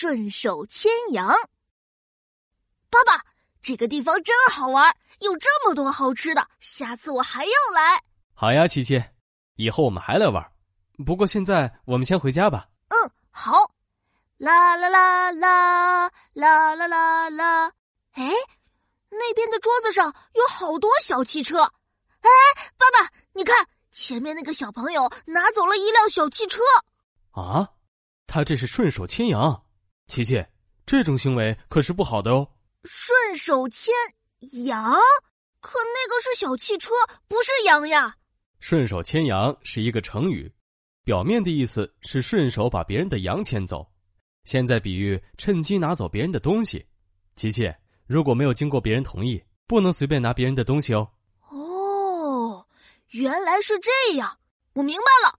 顺手牵羊。爸爸，这个地方真好玩，有这么多好吃的，下次我还要来。好呀，琪琪，以后我们还来玩。不过现在我们先回家吧。嗯，好。啦啦啦啦啦啦啦啦！哎，那边的桌子上有好多小汽车。哎，爸爸，你看，前面那个小朋友拿走了一辆小汽车。啊，他这是顺手牵羊。琪琪，这种行为可是不好的哦。顺手牵羊？可那个是小汽车，不是羊呀。顺手牵羊是一个成语，表面的意思是顺手把别人的羊牵走。现在比喻趁机拿走别人的东西，琪琪，如果没有经过别人同意，不能随便拿别人的东西哦。哦，原来是这样，我明白了。